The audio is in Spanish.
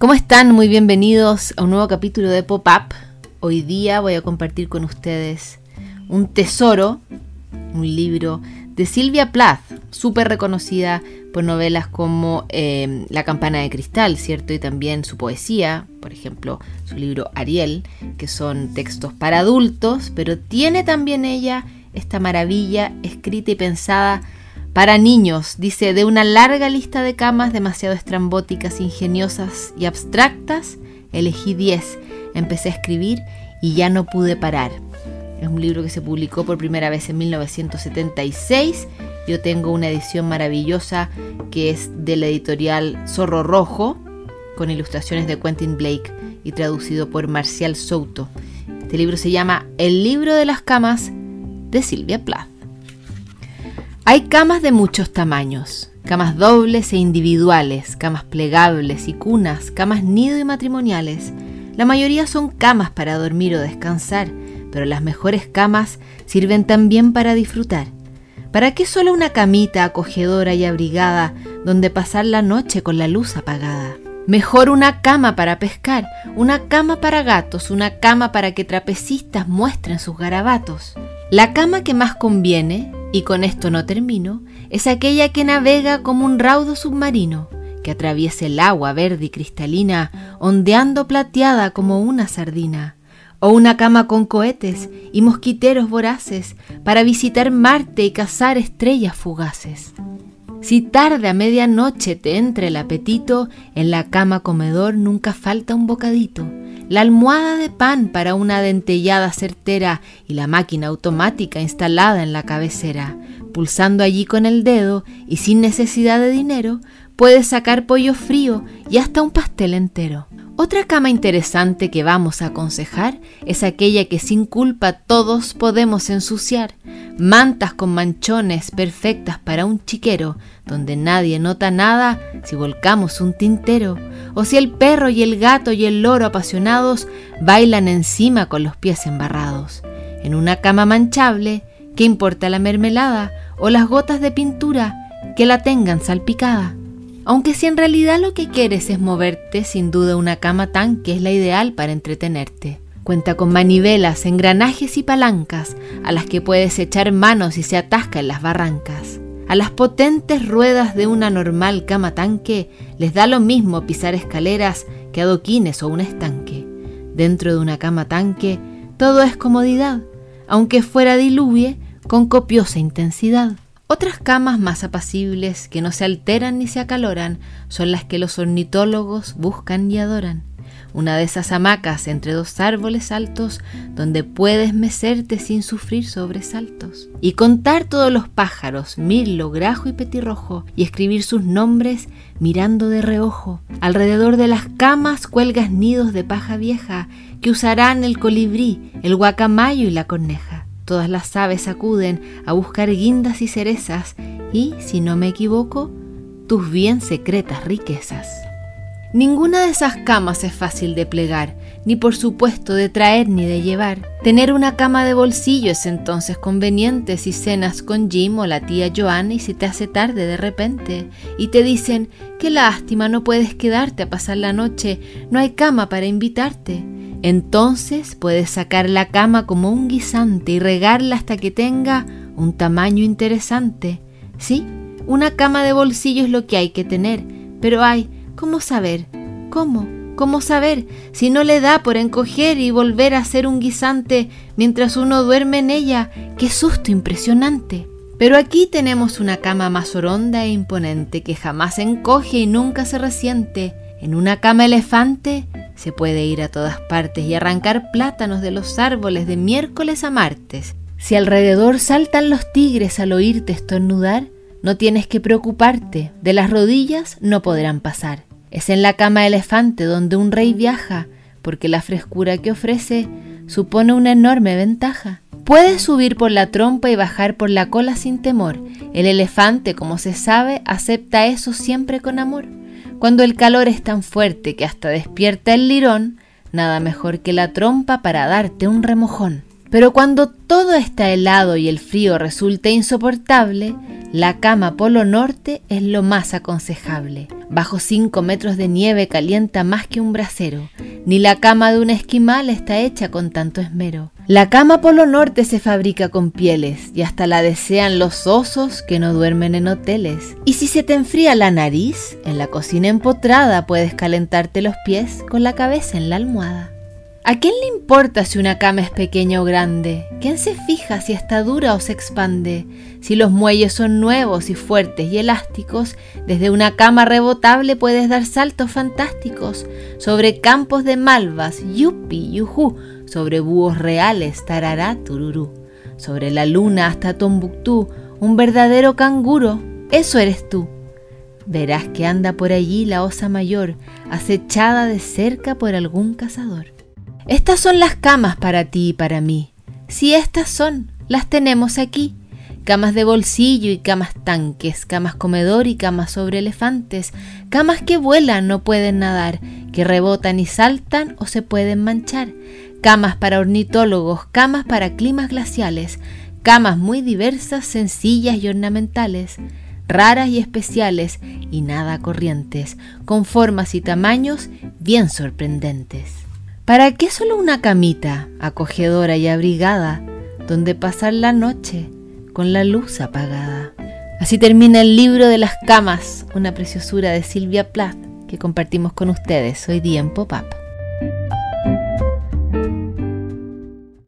¿Cómo están? Muy bienvenidos a un nuevo capítulo de Pop-Up. Hoy día voy a compartir con ustedes un tesoro, un libro de Silvia Plath, súper reconocida por novelas como eh, La campana de cristal, ¿cierto? Y también su poesía, por ejemplo, su libro Ariel, que son textos para adultos, pero tiene también ella esta maravilla escrita y pensada para niños, dice, de una larga lista de camas demasiado estrambóticas, ingeniosas y abstractas, elegí 10, empecé a escribir y ya no pude parar. Es un libro que se publicó por primera vez en 1976. Yo tengo una edición maravillosa que es de la editorial Zorro Rojo, con ilustraciones de Quentin Blake y traducido por Marcial Souto. Este libro se llama El libro de las camas de Silvia Plath. Hay camas de muchos tamaños, camas dobles e individuales, camas plegables y cunas, camas nido y matrimoniales. La mayoría son camas para dormir o descansar, pero las mejores camas sirven también para disfrutar. ¿Para qué solo una camita acogedora y abrigada donde pasar la noche con la luz apagada? Mejor una cama para pescar, una cama para gatos, una cama para que trapecistas muestren sus garabatos. La cama que más conviene y con esto no termino, es aquella que navega como un raudo submarino, que atraviesa el agua verde y cristalina, ondeando plateada como una sardina, o una cama con cohetes y mosquiteros voraces para visitar Marte y cazar estrellas fugaces. Si tarde a medianoche te entra el apetito, en la cama comedor nunca falta un bocadito, la almohada de pan para una dentellada certera y la máquina automática instalada en la cabecera. Pulsando allí con el dedo y sin necesidad de dinero, puedes sacar pollo frío y hasta un pastel entero. Otra cama interesante que vamos a aconsejar es aquella que sin culpa todos podemos ensuciar. Mantas con manchones perfectas para un chiquero, donde nadie nota nada si volcamos un tintero, o si el perro y el gato y el loro apasionados bailan encima con los pies embarrados. En una cama manchable, ¿qué importa la mermelada o las gotas de pintura que la tengan salpicada? Aunque si en realidad lo que quieres es moverte, sin duda una cama tanque es la ideal para entretenerte. Cuenta con manivelas, engranajes y palancas a las que puedes echar manos y se atasca en las barrancas. A las potentes ruedas de una normal cama tanque les da lo mismo pisar escaleras que adoquines o un estanque. Dentro de una cama tanque todo es comodidad, aunque fuera diluvie con copiosa intensidad. Otras camas más apacibles que no se alteran ni se acaloran son las que los ornitólogos buscan y adoran. Una de esas hamacas entre dos árboles altos donde puedes mecerte sin sufrir sobresaltos y contar todos los pájaros, mirlo, grajo y petirrojo y escribir sus nombres mirando de reojo. Alrededor de las camas cuelgas nidos de paja vieja que usarán el colibrí, el guacamayo y la corneja. Todas las aves acuden a buscar guindas y cerezas y, si no me equivoco, tus bien secretas riquezas. Ninguna de esas camas es fácil de plegar, ni por supuesto de traer ni de llevar. Tener una cama de bolsillo es entonces conveniente si cenas con Jim o la tía Joanna y si te hace tarde de repente y te dicen, qué lástima, no puedes quedarte a pasar la noche, no hay cama para invitarte. Entonces puedes sacar la cama como un guisante y regarla hasta que tenga un tamaño interesante. Sí, una cama de bolsillo es lo que hay que tener, pero hay, ¿cómo saber? ¿Cómo? ¿Cómo saber si no le da por encoger y volver a ser un guisante mientras uno duerme en ella? ¡Qué susto impresionante! Pero aquí tenemos una cama más horonda e imponente que jamás encoge y nunca se resiente. En una cama elefante se puede ir a todas partes y arrancar plátanos de los árboles de miércoles a martes. Si alrededor saltan los tigres al oírte estornudar, no tienes que preocuparte, de las rodillas no podrán pasar. Es en la cama elefante donde un rey viaja, porque la frescura que ofrece supone una enorme ventaja. Puedes subir por la trompa y bajar por la cola sin temor. El elefante, como se sabe, acepta eso siempre con amor. Cuando el calor es tan fuerte que hasta despierta el lirón, nada mejor que la trompa para darte un remojón. Pero cuando todo está helado y el frío resulta insoportable, la cama polo norte es lo más aconsejable. Bajo cinco metros de nieve calienta más que un brasero, ni la cama de un esquimal está hecha con tanto esmero. La cama polo norte se fabrica con pieles y hasta la desean los osos que no duermen en hoteles. Y si se te enfría la nariz, en la cocina empotrada puedes calentarte los pies con la cabeza en la almohada. ¿A quién le importa si una cama es pequeña o grande? ¿Quién se fija si está dura o se expande? Si los muelles son nuevos y fuertes y elásticos, desde una cama rebotable puedes dar saltos fantásticos sobre campos de malvas, yupi, yujú, sobre búhos reales, tarará, tururú, sobre la luna hasta Tombuctú, un verdadero canguro, eso eres tú. Verás que anda por allí la osa mayor, acechada de cerca por algún cazador. Estas son las camas para ti y para mí. Si estas son, las tenemos aquí. Camas de bolsillo y camas tanques, camas comedor y camas sobre elefantes, camas que vuelan, no pueden nadar, que rebotan y saltan o se pueden manchar, camas para ornitólogos, camas para climas glaciales, camas muy diversas, sencillas y ornamentales, raras y especiales y nada corrientes, con formas y tamaños bien sorprendentes. ¿Para qué solo una camita acogedora y abrigada donde pasar la noche con la luz apagada? Así termina el libro de las camas, una preciosura de Silvia Plath que compartimos con ustedes hoy día en Pop-Up.